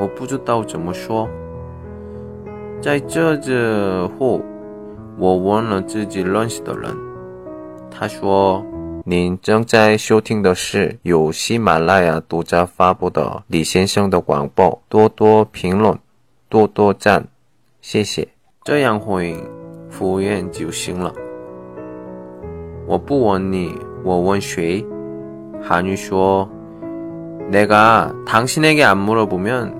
我不知道怎么说。在这之后，我问了自己认识的人，他说：“您正在收听的是由喜马拉雅独家发布的李先生的广播，多多评论，多多赞，谢谢。”这样回应，服务员就行了。我不问你，我问谁？韩语说：“내가당신에게안물어보면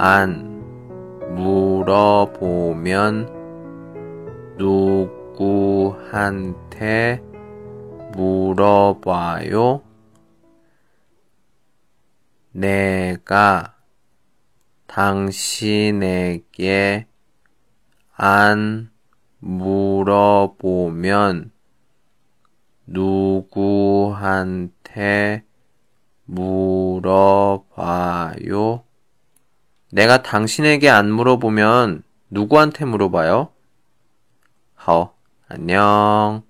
안 물어보면 누구한테 물어봐요? 내가 당신에게 안 물어보면 누구한테 물어봐요? 내가 당신에게 안 물어보면 누구한테 물어봐요? 好, 안녕.